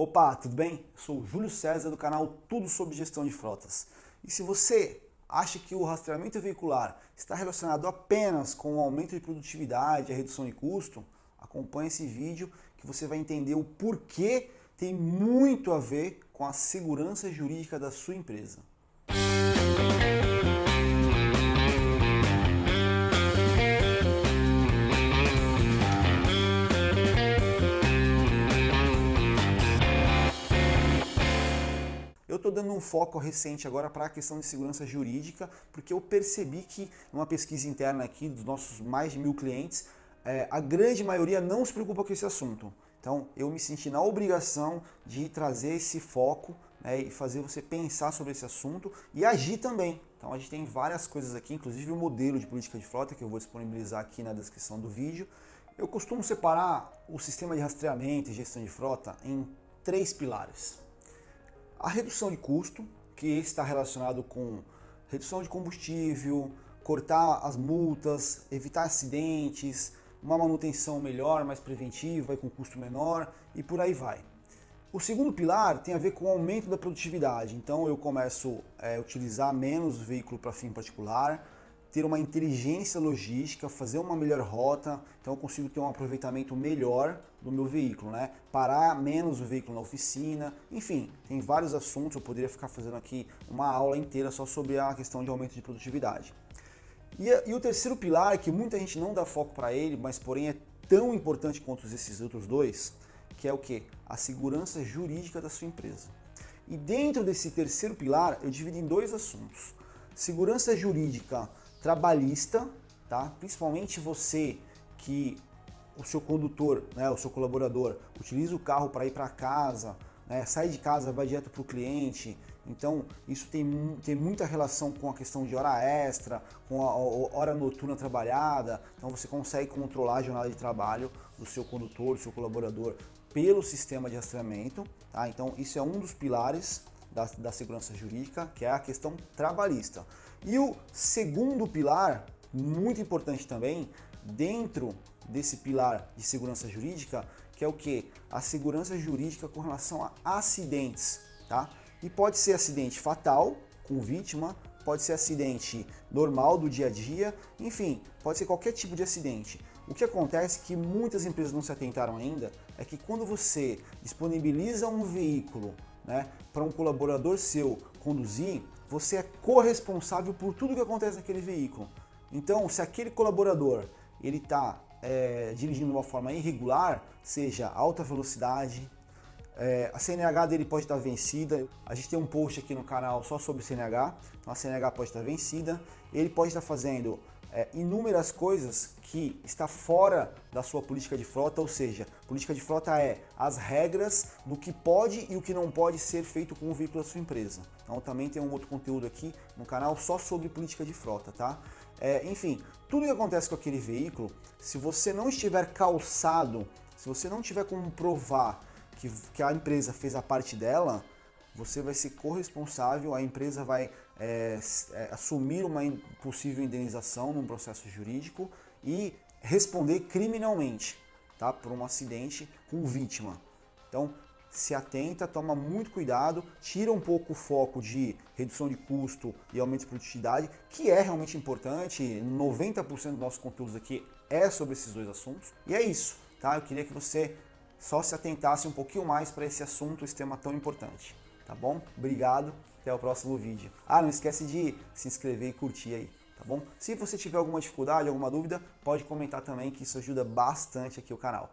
Opa, tudo bem? Sou o Júlio César do canal Tudo sobre Gestão de Frotas. E se você acha que o rastreamento veicular está relacionado apenas com o aumento de produtividade a redução de custo, acompanhe esse vídeo que você vai entender o porquê tem muito a ver com a segurança jurídica da sua empresa. Eu estou dando um foco recente agora para a questão de segurança jurídica, porque eu percebi que numa pesquisa interna aqui dos nossos mais de mil clientes, é, a grande maioria não se preocupa com esse assunto. Então eu me senti na obrigação de trazer esse foco né, e fazer você pensar sobre esse assunto e agir também. Então a gente tem várias coisas aqui, inclusive o modelo de política de frota que eu vou disponibilizar aqui na descrição do vídeo. Eu costumo separar o sistema de rastreamento e gestão de frota em três pilares. A redução de custo, que está relacionado com redução de combustível, cortar as multas, evitar acidentes, uma manutenção melhor, mais preventiva e com custo menor e por aí vai. O segundo pilar tem a ver com o aumento da produtividade. Então eu começo a é, utilizar menos veículo para fim particular, ter uma inteligência logística, fazer uma melhor rota, então eu consigo ter um aproveitamento melhor do meu veículo, né? Parar menos o veículo na oficina, enfim, tem vários assuntos, eu poderia ficar fazendo aqui uma aula inteira só sobre a questão de aumento de produtividade. E, e o terceiro pilar, que muita gente não dá foco para ele, mas porém é tão importante quanto esses outros dois, que é o que? A segurança jurídica da sua empresa. E dentro desse terceiro pilar, eu divido em dois assuntos. Segurança jurídica trabalhista, tá? Principalmente você que o seu condutor, né, o seu colaborador, utiliza o carro para ir para casa, né, sai de casa, vai direto para o cliente. Então, isso tem, tem muita relação com a questão de hora extra, com a, a hora noturna trabalhada. Então, você consegue controlar a jornada de trabalho do seu condutor, do seu colaborador, pelo sistema de rastreamento. Tá? Então, isso é um dos pilares da, da segurança jurídica, que é a questão trabalhista. E o segundo pilar, muito importante também, dentro desse pilar de segurança jurídica, que é o que? A segurança jurídica com relação a acidentes, tá? E pode ser acidente fatal com vítima, pode ser acidente normal do dia a dia, enfim, pode ser qualquer tipo de acidente. O que acontece que muitas empresas não se atentaram ainda é que quando você disponibiliza um veículo né, para um colaborador seu conduzir, você é corresponsável por tudo que acontece naquele veículo. Então, se aquele colaborador ele está é, dirigindo de uma forma irregular, seja alta velocidade, é, a CNH dele pode estar vencida. A gente tem um post aqui no canal só sobre CNH. Então a CNH pode estar vencida. Ele pode estar fazendo é, inúmeras coisas que está fora da sua política de frota, ou seja, política de frota é as regras do que pode e o que não pode ser feito com o veículo da sua empresa. Então também tem um outro conteúdo aqui no canal só sobre política de frota, tá? É, enfim, tudo que acontece com aquele veículo, se você não estiver calçado, se você não tiver como provar que, que a empresa fez a parte dela, você vai ser corresponsável, a empresa vai é, é, assumir uma possível indenização num processo jurídico e responder criminalmente tá, por um acidente com vítima. Então, se atenta, toma muito cuidado, tira um pouco o foco de redução de custo e aumento de produtividade, que é realmente importante. 90% dos nossos conteúdos aqui é sobre esses dois assuntos. E é isso, tá? Eu queria que você só se atentasse um pouquinho mais para esse assunto, esse tema tão importante. Tá bom? Obrigado, até o próximo vídeo. Ah, não esquece de se inscrever e curtir aí, tá bom? Se você tiver alguma dificuldade, alguma dúvida, pode comentar também que isso ajuda bastante aqui o canal.